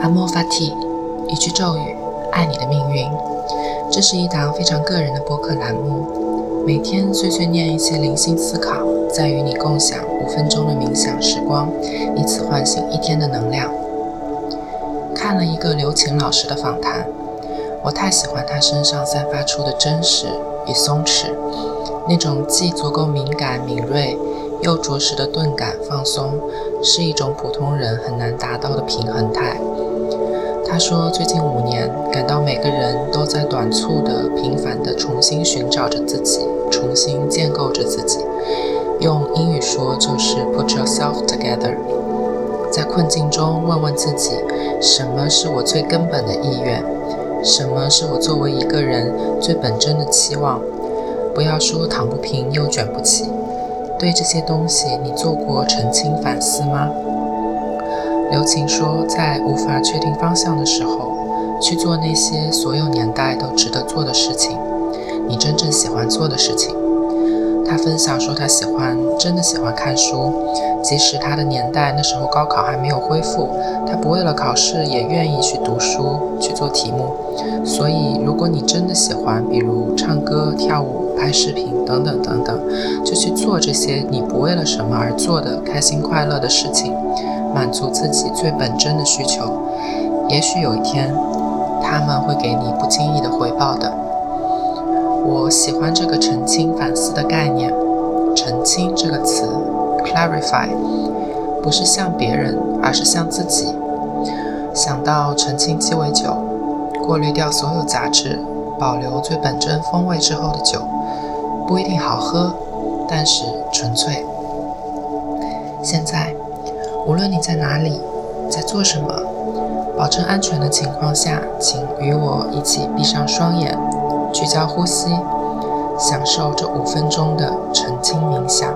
阿莫法蒂，一句咒语，爱你的命运。这是一档非常个人的播客栏目，每天碎碎念一些灵性思考，再与你共享五分钟的冥想时光，以此唤醒一天的能量。看了一个刘琴老师的访谈，我太喜欢他身上散发出的真实与松弛，那种既足够敏感敏锐，又着实的钝感放松，是一种普通人很难达到的平衡态。他说，最近五年感到每个人都在短促的、频繁的重新寻找着自己，重新建构着自己。用英语说就是 “put yourself together”。在困境中问问自己，什么是我最根本的意愿？什么是我作为一个人最本真的期望？不要说躺不平又卷不起。对这些东西，你做过澄清反思吗？刘琴说，在无法确定方向的时候，去做那些所有年代都值得做的事情，你真正喜欢做的事情。他分享说，他喜欢，真的喜欢看书，即使他的年代那时候高考还没有恢复，他不为了考试也愿意去读书去做题目。所以，如果你真的喜欢，比如唱歌、跳舞、拍视频等等等等，就去做这些你不为了什么而做的开心快乐的事情。满足自己最本真的需求，也许有一天，他们会给你不经意的回报的。我喜欢这个澄清反思的概念，澄清这个词，clarify，不是向别人，而是向自己。想到澄清鸡尾酒，过滤掉所有杂质，保留最本真风味之后的酒，不一定好喝，但是纯粹。现在。无论你在哪里，在做什么，保证安全的情况下，请与我一起闭上双眼，聚焦呼吸，享受这五分钟的沉清冥想。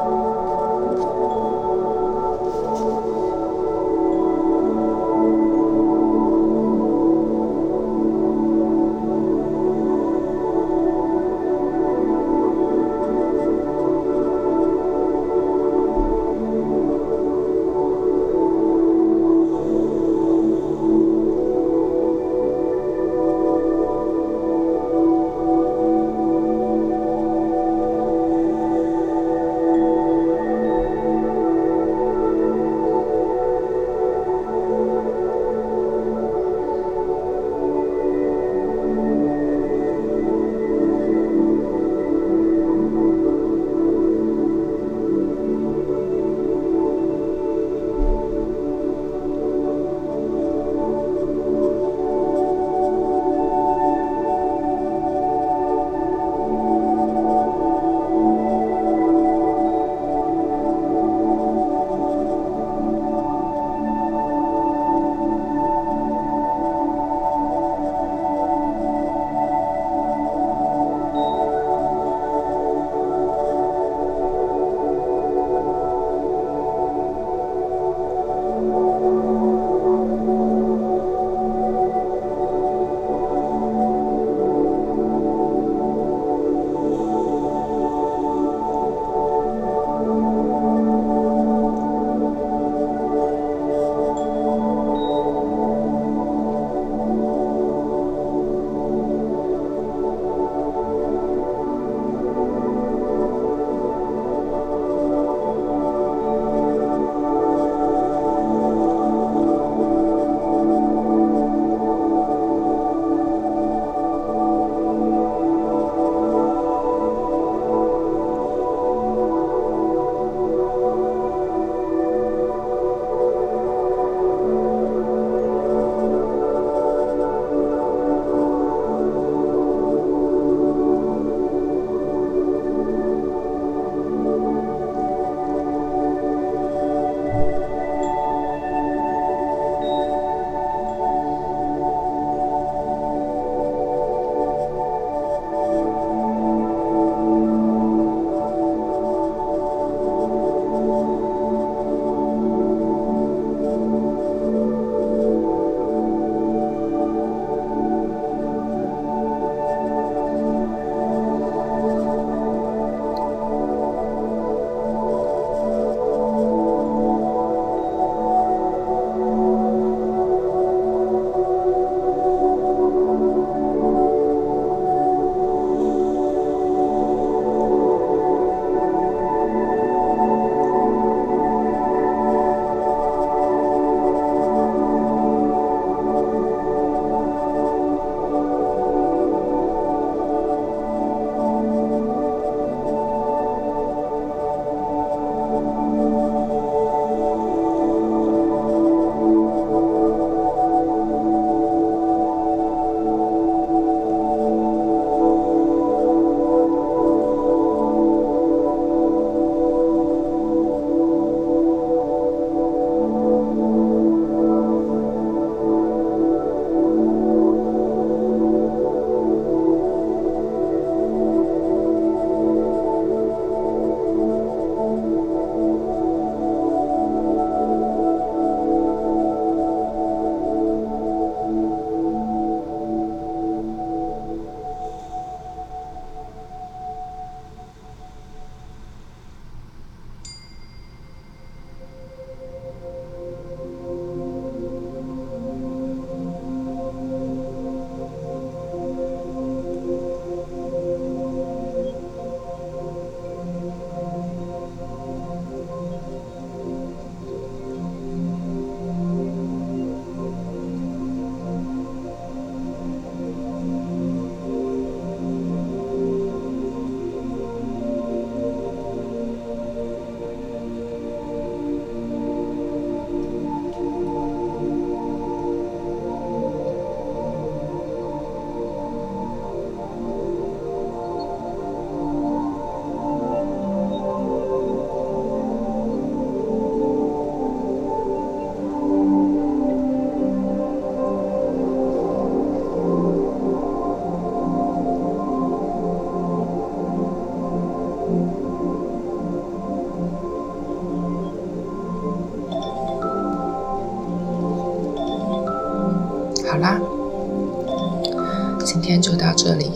这里。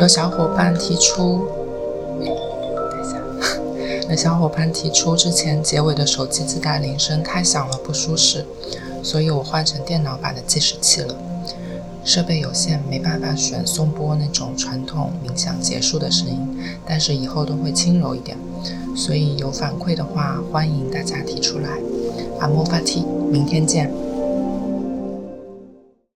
有小伙伴提出，等一下，有小伙伴提出之前结尾的手机自带铃声太响了，不舒适，所以我换成电脑版的计时器了。设备有限，没办法选送播那种传统冥想结束的声音，但是以后都会轻柔一点。所以有反馈的话，欢迎大家提出来。阿莫法提，明天见。